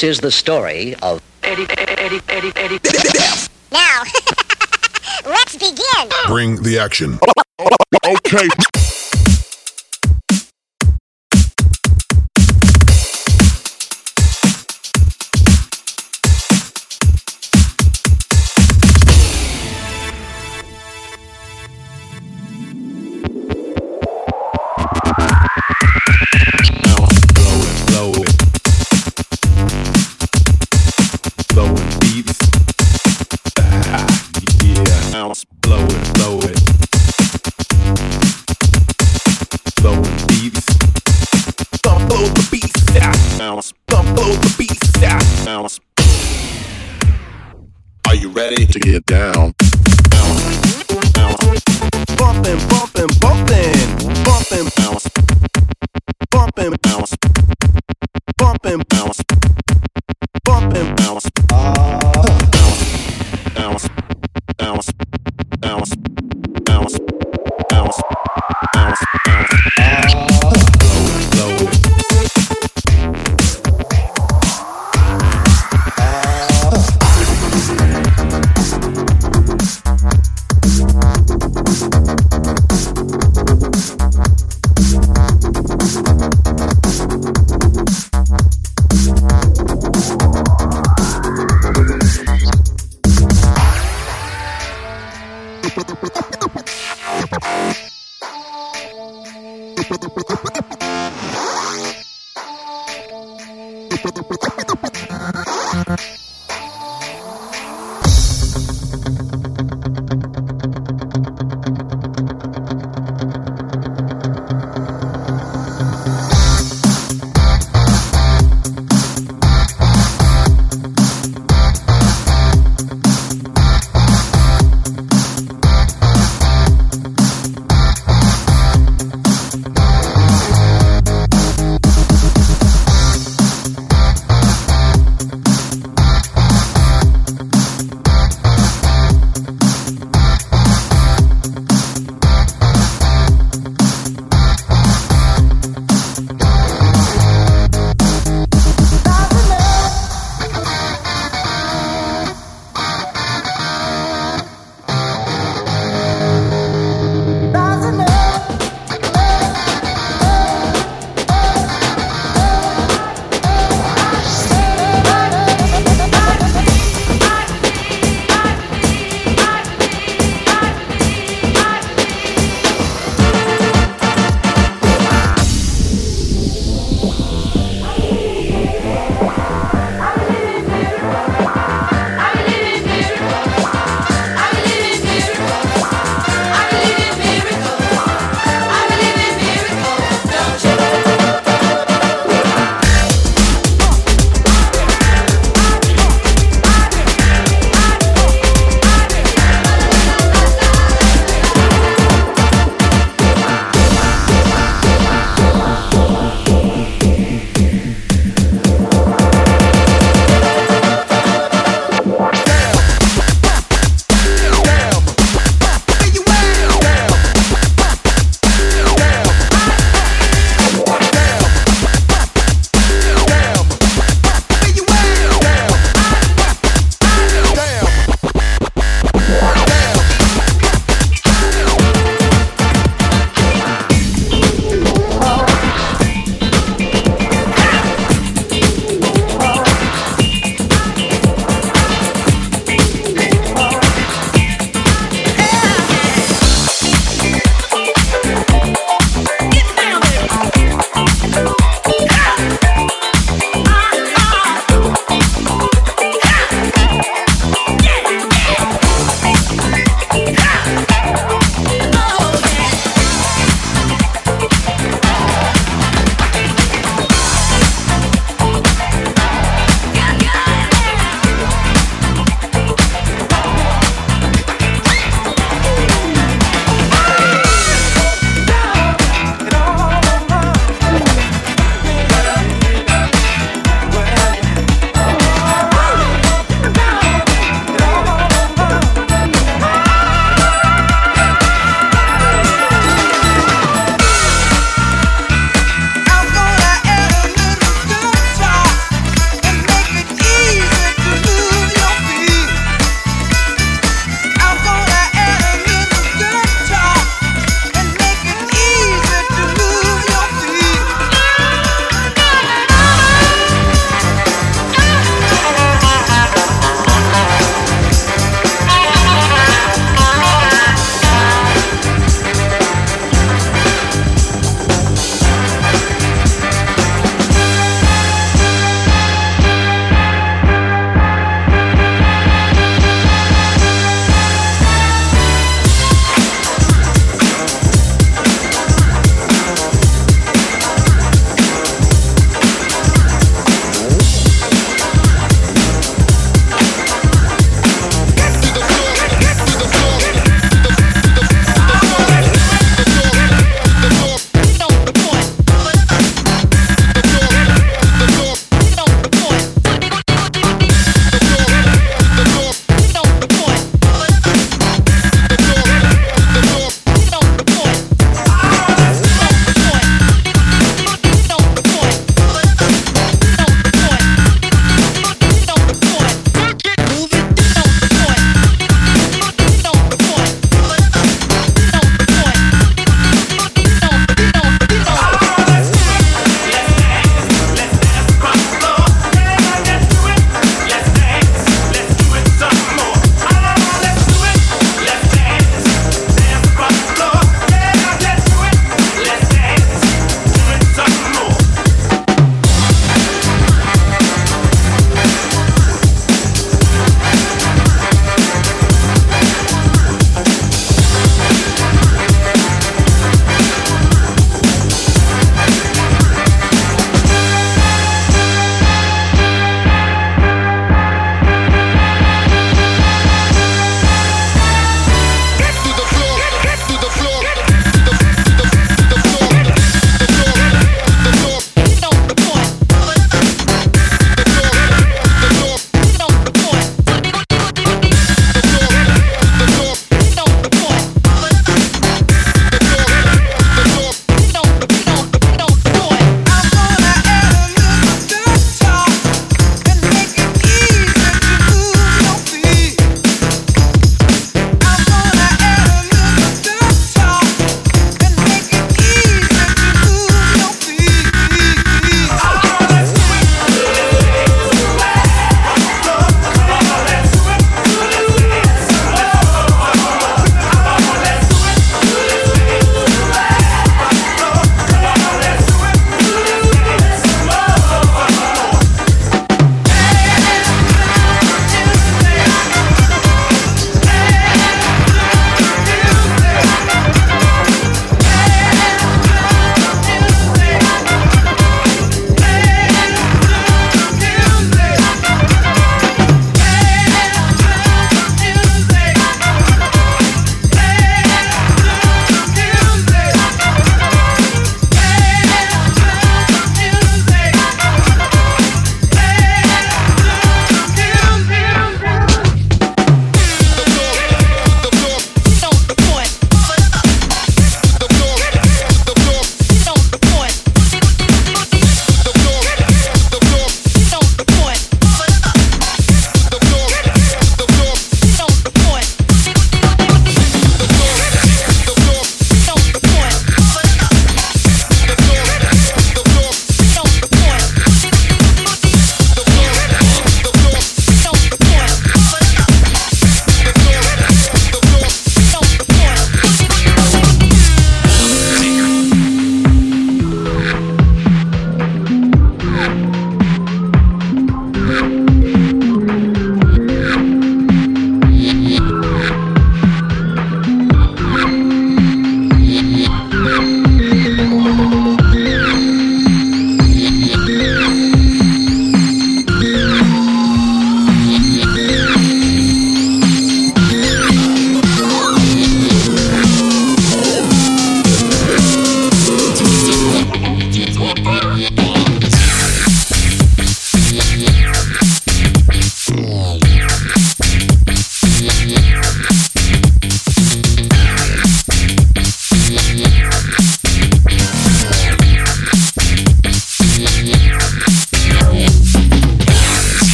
This is the story of Eddie, Eddie, Eddie, Eddie, Death. Now, let's begin. Bring the action. okay.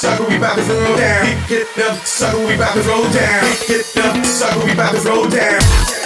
sucker, we bout to roll down. Get, up, sucker, we bout to roll down. Get, up, sucker, we bout to roll down.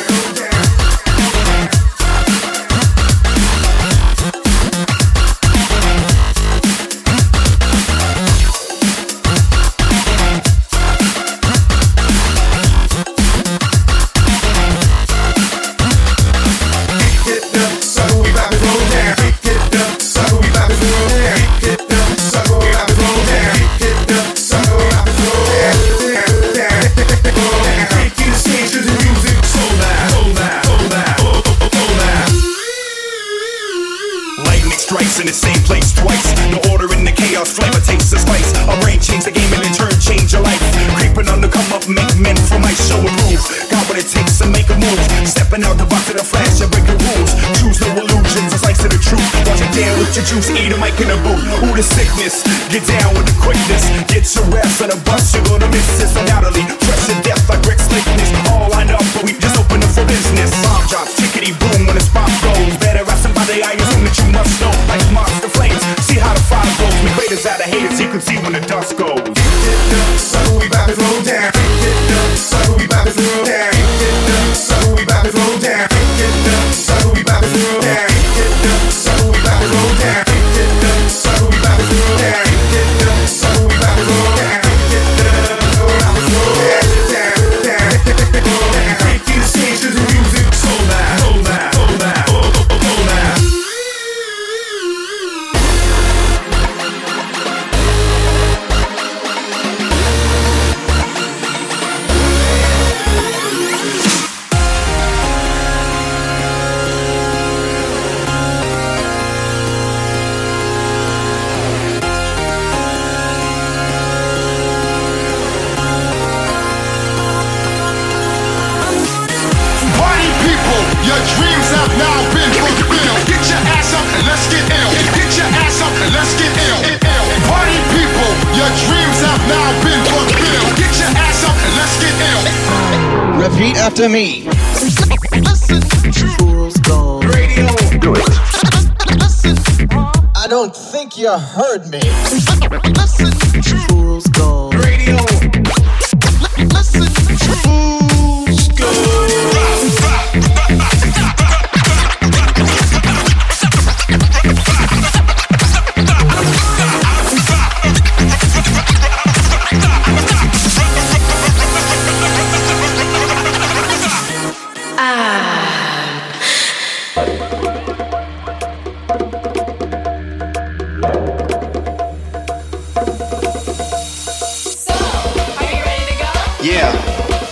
Yeah.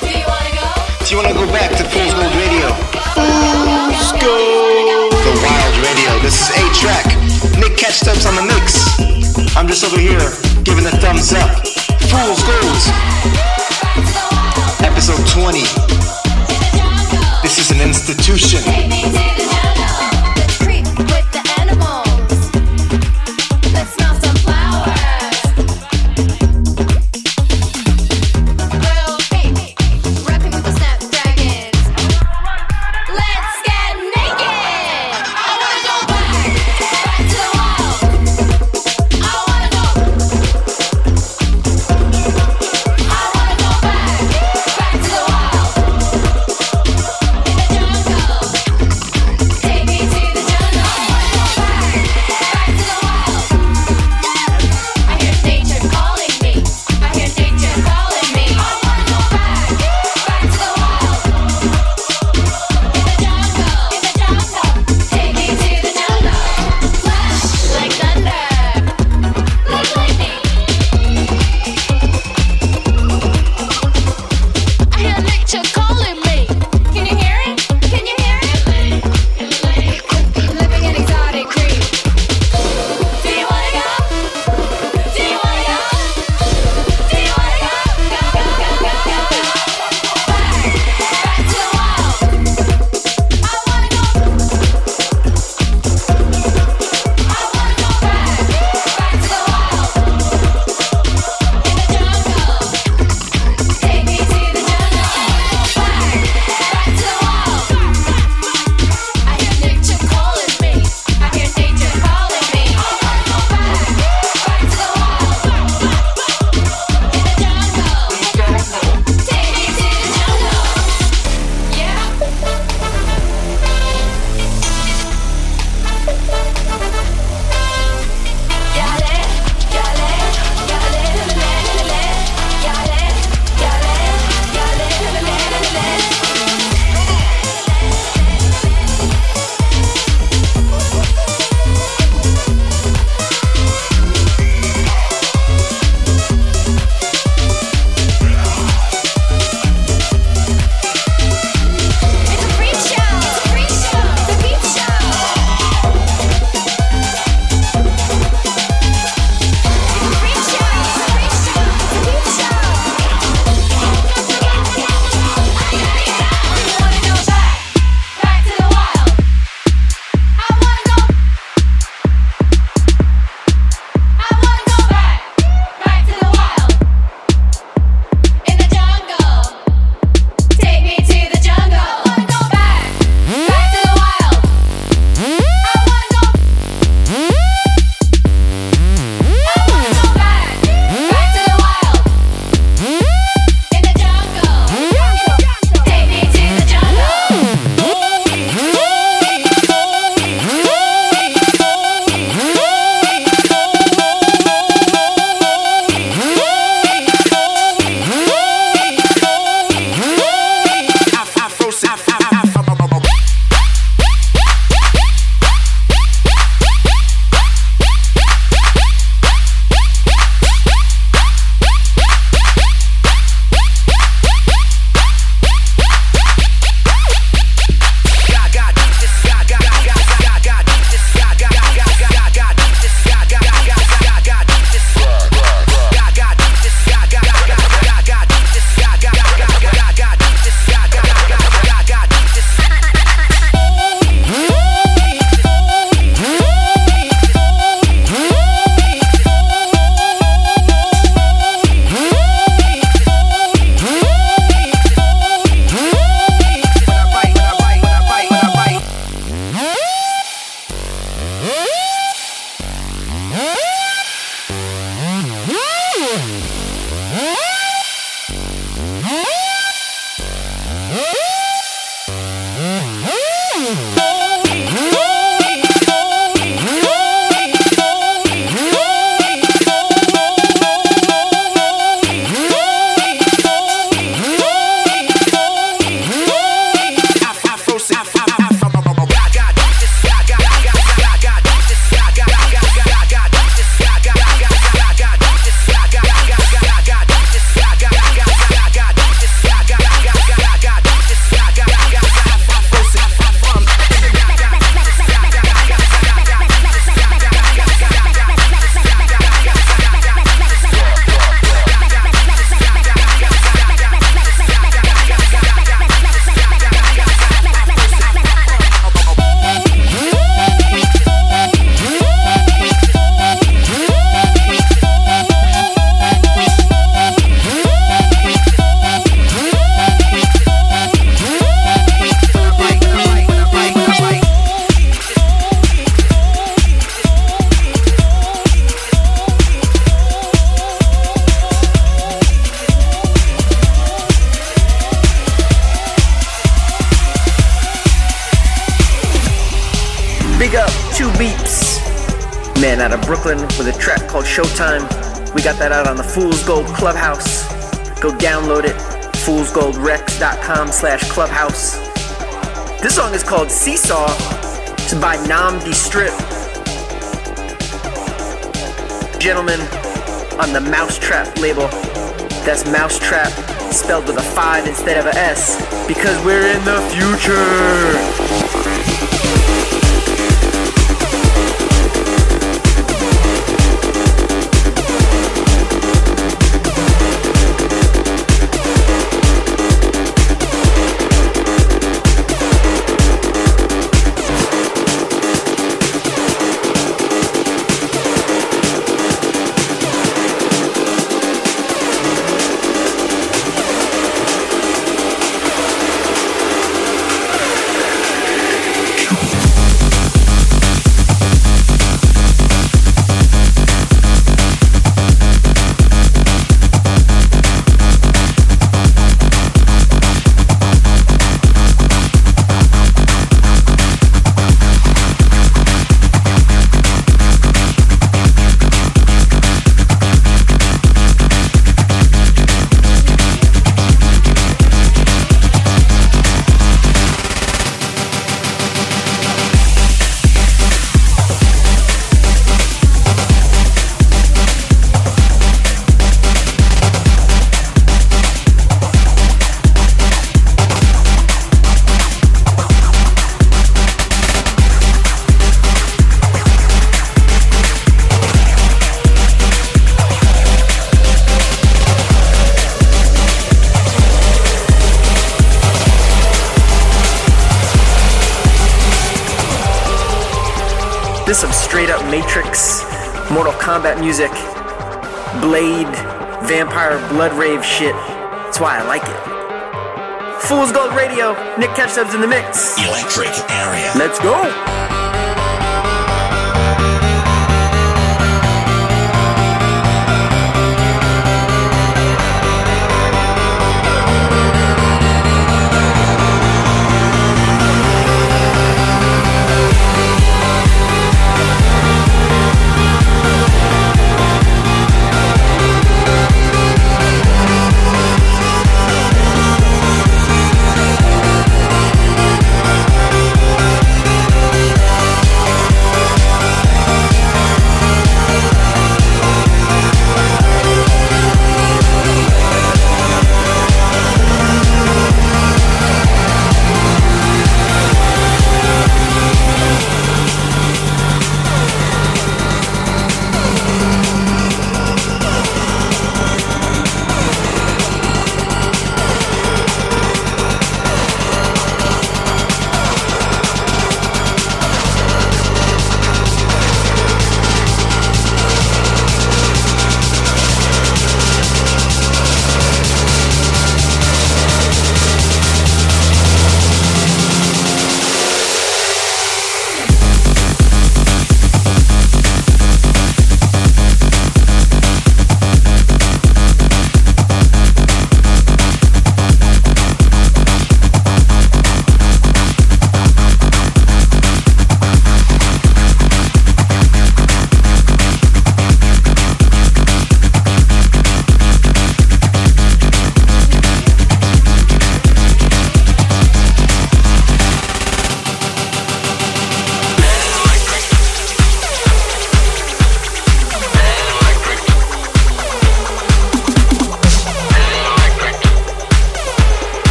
Do you wanna go? Do you wanna go back to Fool's Gold Radio? Fool's Gold. The Wild Radio. This is a track. Nick Catchdubs on the mix. I'm just over here giving a thumbs up. Fool's Gold. Episode 20. This is an institution. preciso.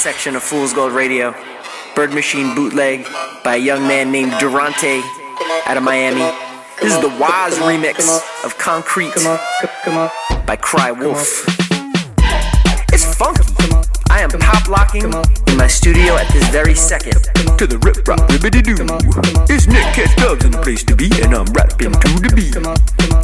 Section of Fool's Gold Radio. Bird Machine bootleg by a young man named Durante out of Miami. This is the Waz remix of Concrete by Cry Wolf. It's funky. I am pop locking in my studio at this very second to the rip rap ribbity doo. It's Nick Catchdubs in the place to be, and I'm rapping to the beat.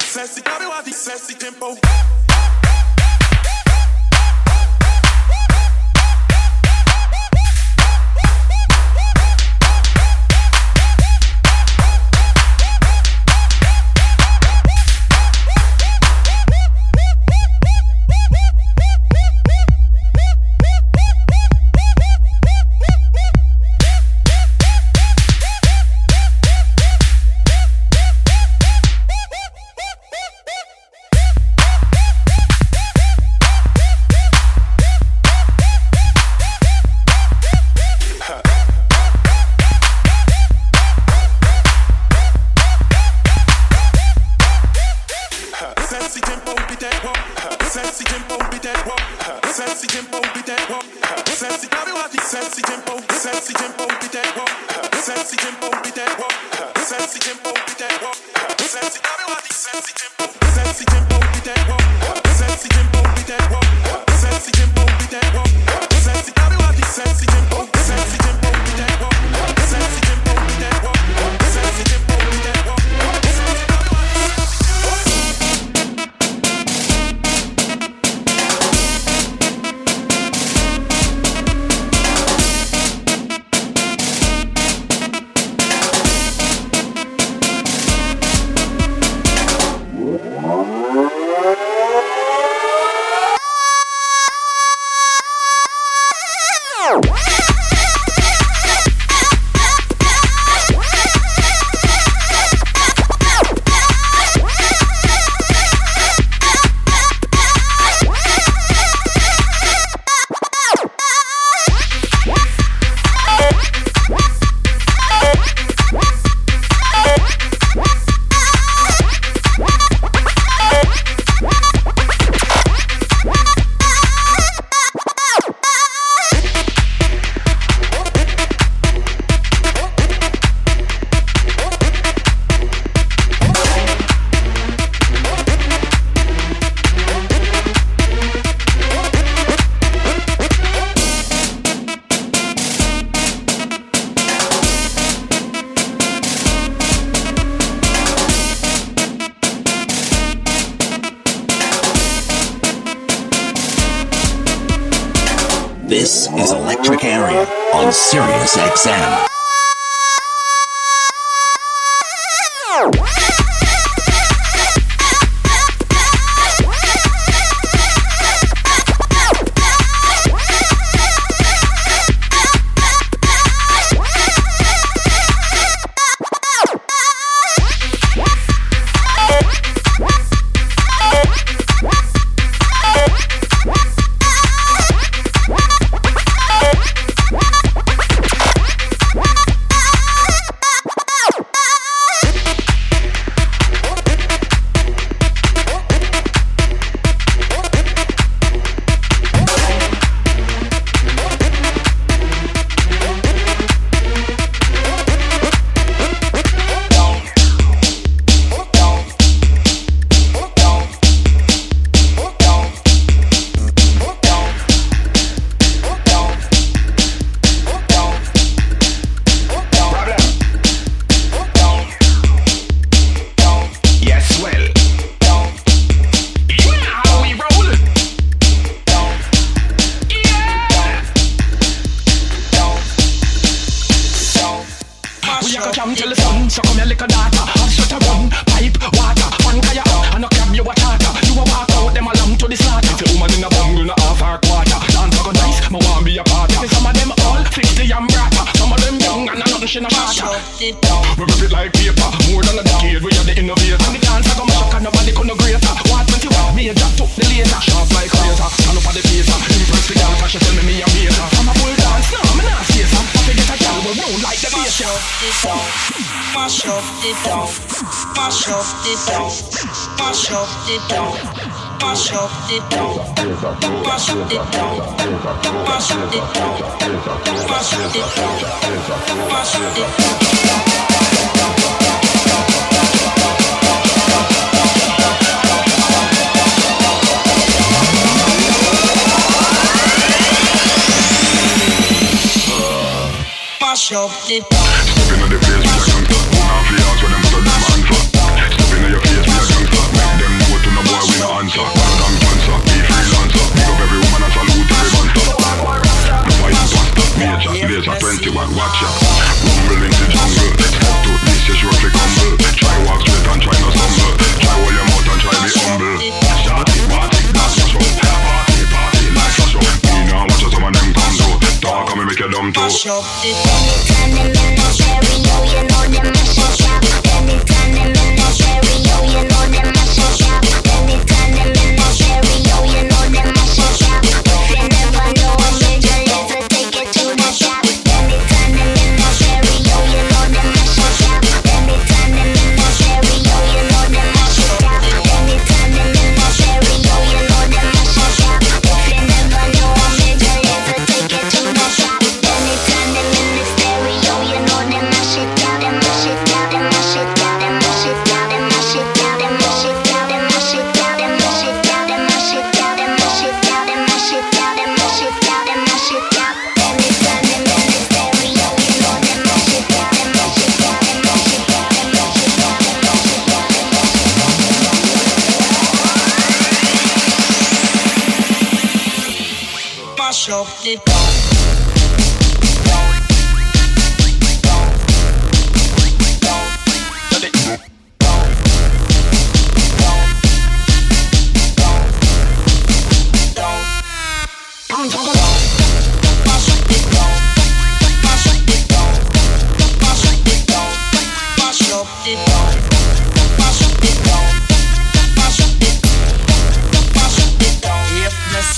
Sassy sassy tempo.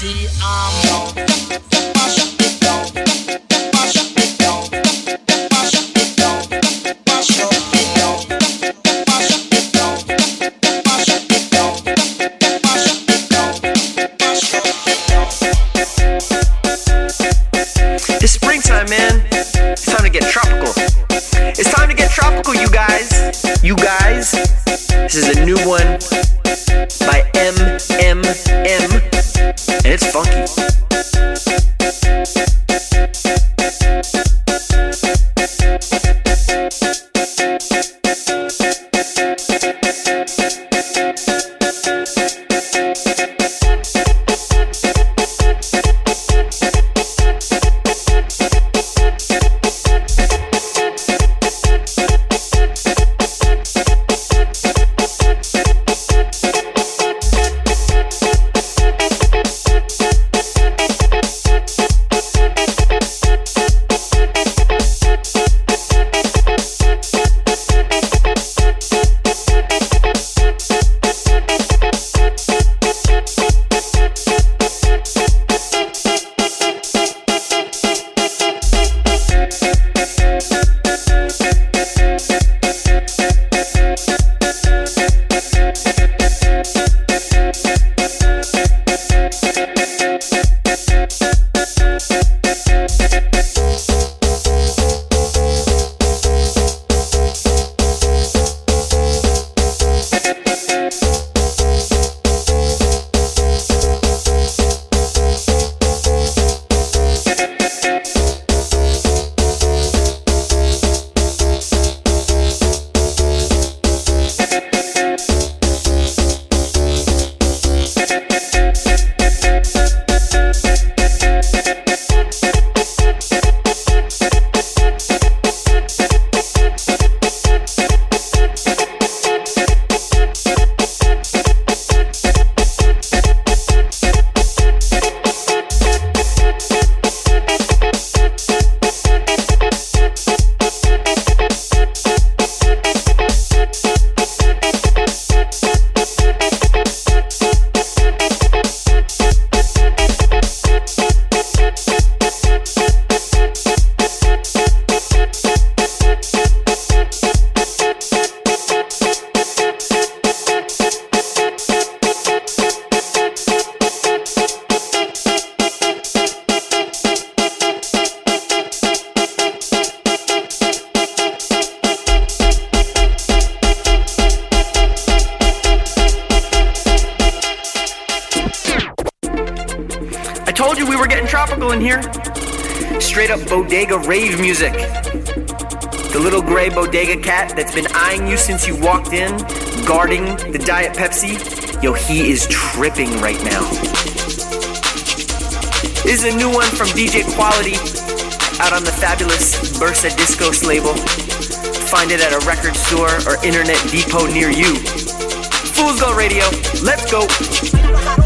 See I'm The Diet Pepsi, yo, he is tripping right now. This is a new one from DJ Quality out on the fabulous Bersa Discos label. Find it at a record store or internet depot near you. Fool's Gold Radio, let's go.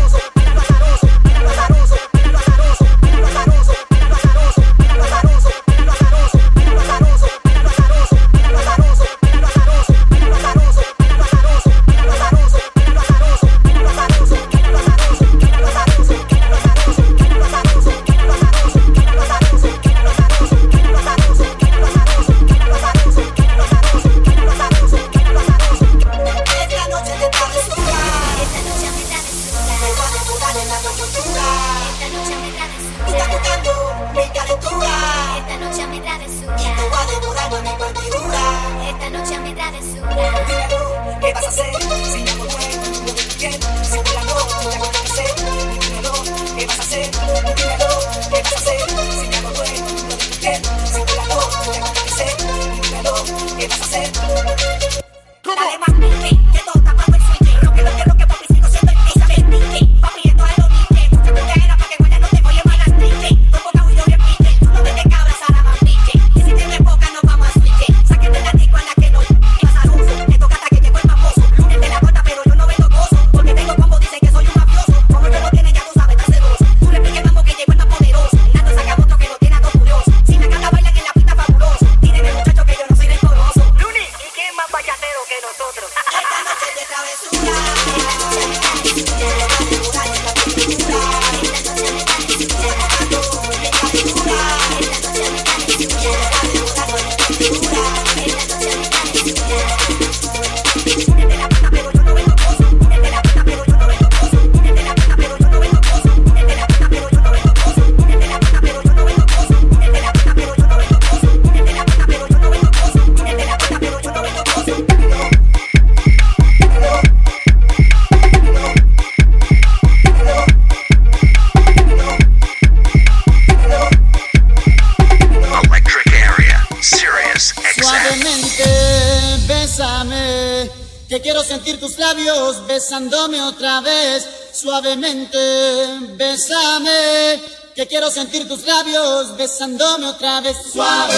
sentir tus labios besándome otra vez suave.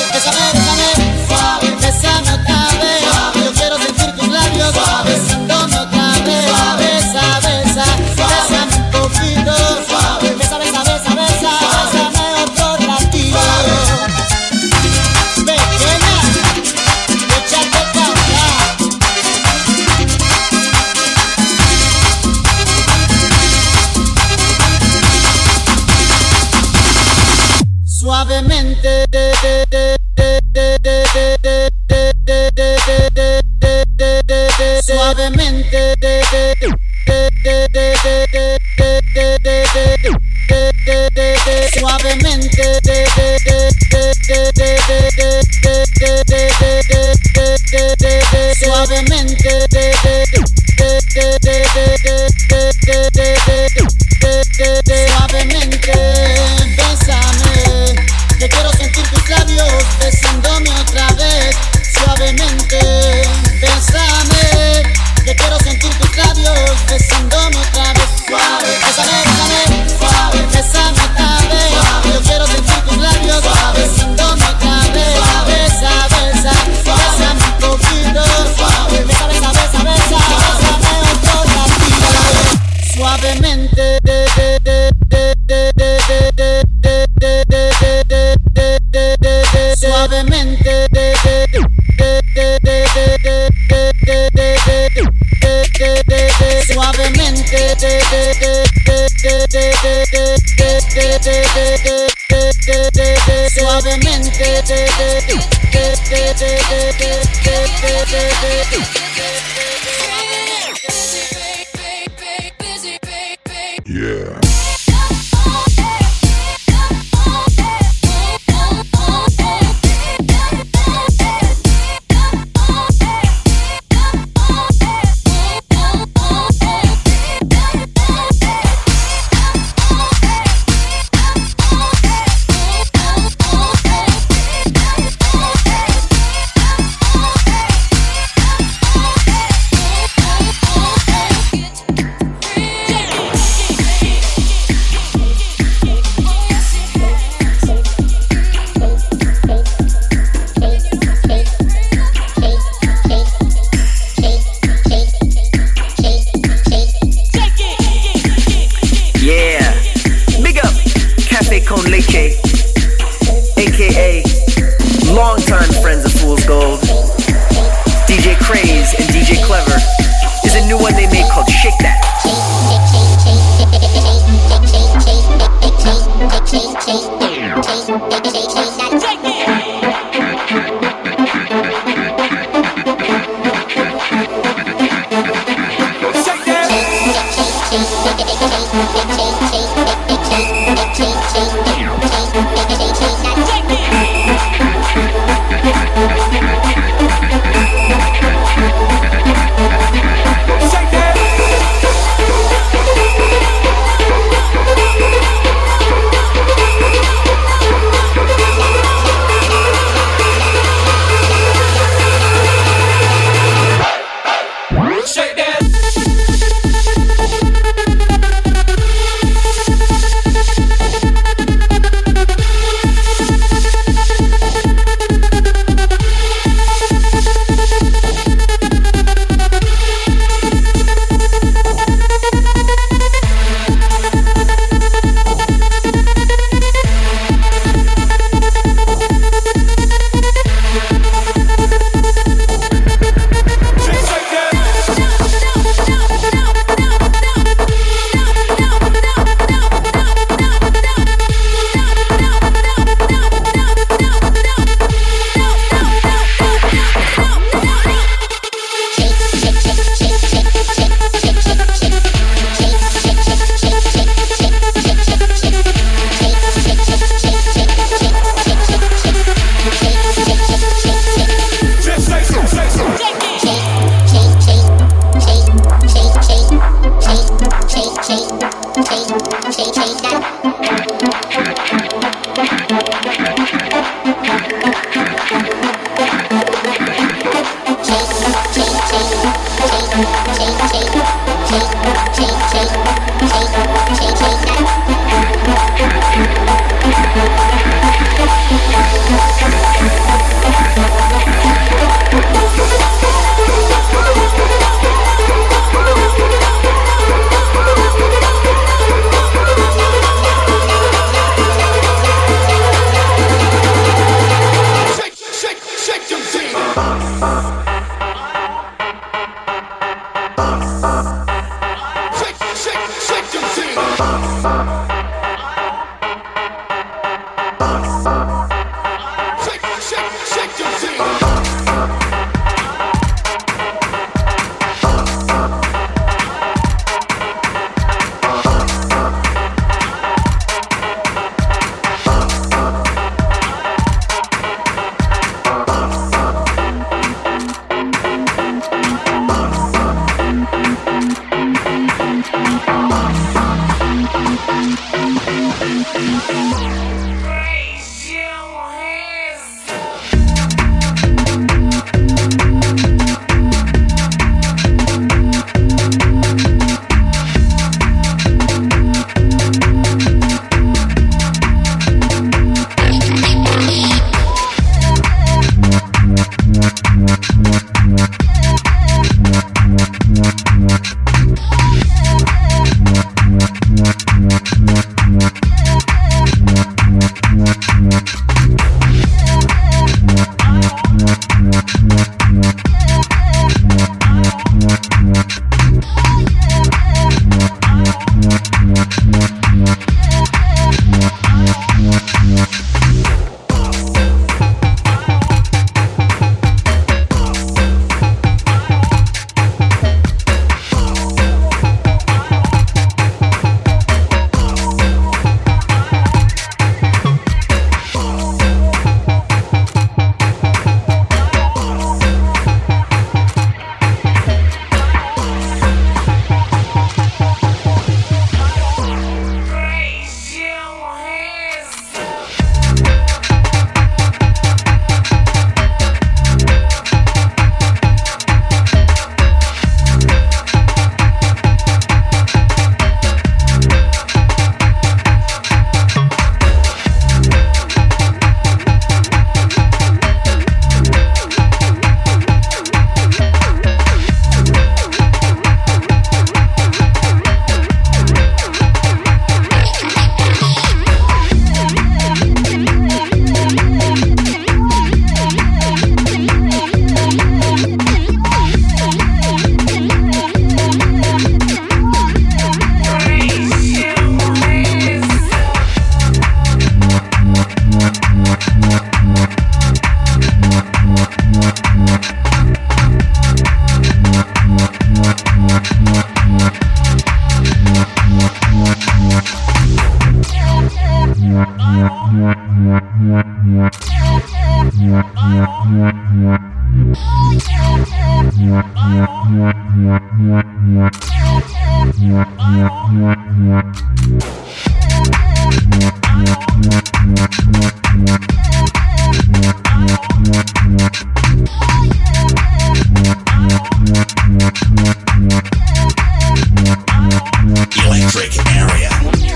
Electric area.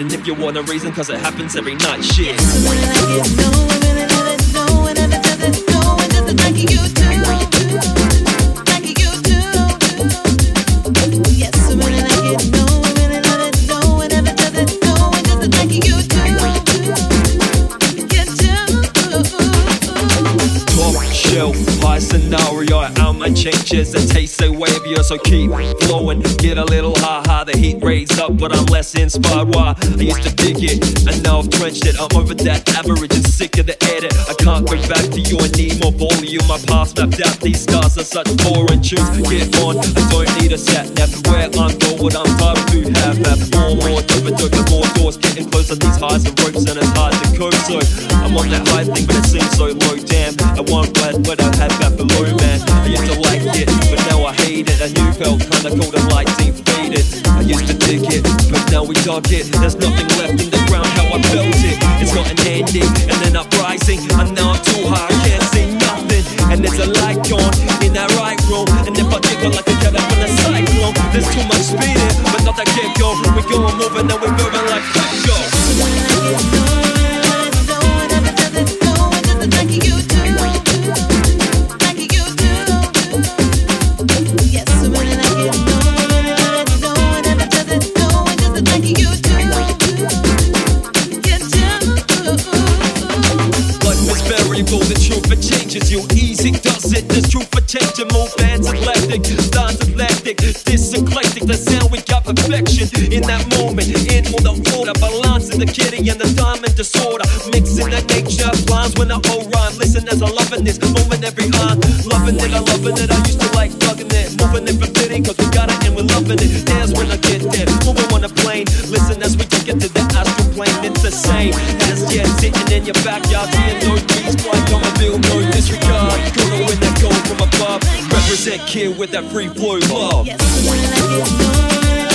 And if you want a reason, cause it happens every night, shit. Top shelf, high scenario. How my changes and taste so wavier, so keep less inspired. Why? I used to dig it, and now I've drenched it. I'm over that average and sick of the edit. I can't go back to you, I need more volume. My past mapped out, these scars are such boring tunes. Get on, I don't need a sat nav. Where I'm going, what I'm far to have that More, more, dope, dope, more doors getting closer. These highs and ropes, and it's hard to cope. So I'm on that high thing, but it seems so low. Damn, I want glad, but I had that below, man. I used to like it, but now I hate it. A new felt kinda cold and lights now we dug it. There's nothing left in the ground, how I built it. It's got an ending and then uprising. And now I'm too high, I can't see nothing. And there's a light on in that right room. And if I giggle like a cat up in a cyclone, there's too much speed in, but not that get go. We go and moving, and we're moving perfection in that moment. In all the order, balance in the kitty and the diamond disorder. Mixing the nature, lines when the whole rhyme. Listen as I'm loving this moment every line. Loving it, I'm loving it. I used to like thugging it, moving it forbidden, cause we got it and we're loving it. Dance when I get there, moving on a plane. Listen as we take it to the astral plane. It's the same as yeah, sitting in your backyard being no beats. Boy, don't feel no disregard. Gonna win that gold from above. Represent kid with that free flow love. It's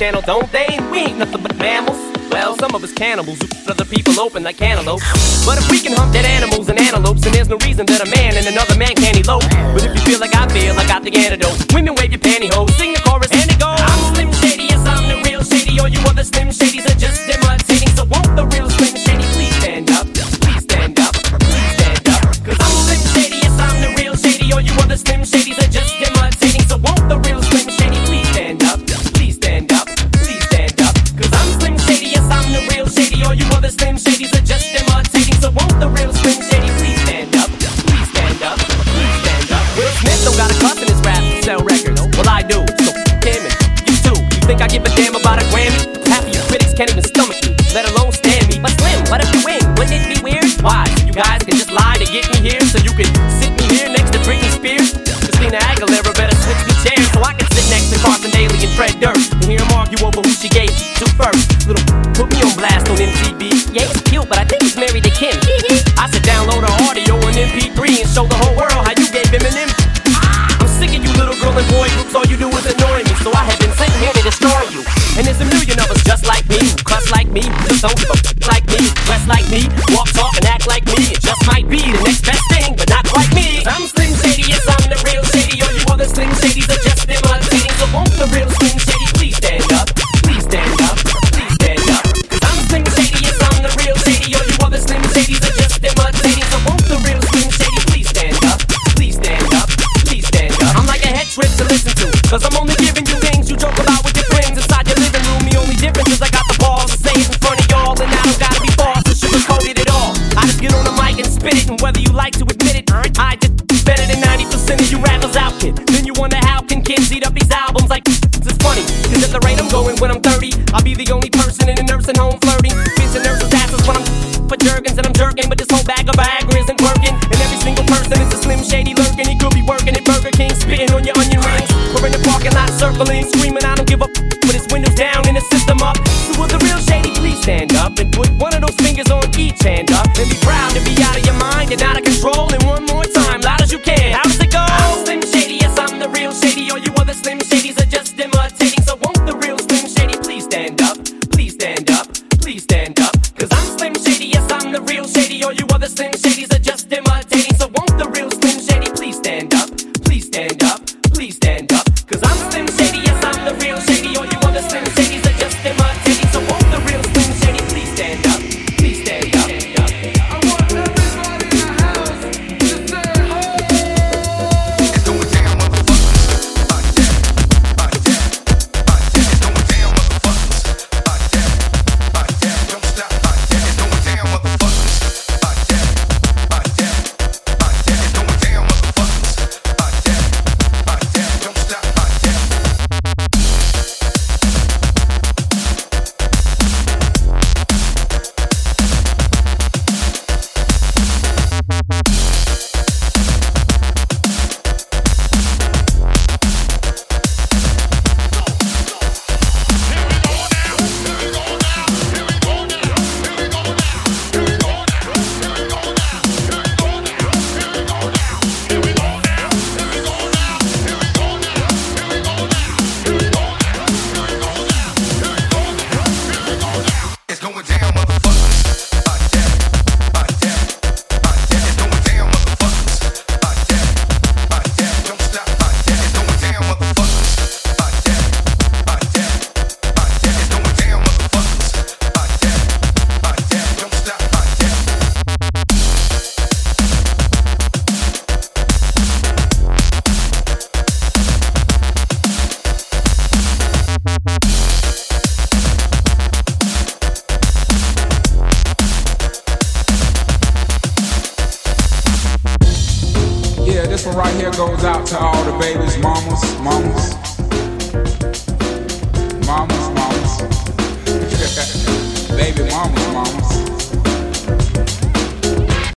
Channel, don't And there's a million of us just like me, who cuss like me, don't give a f- like me, dress like me, walk, talk, and act like me. It just might be the next best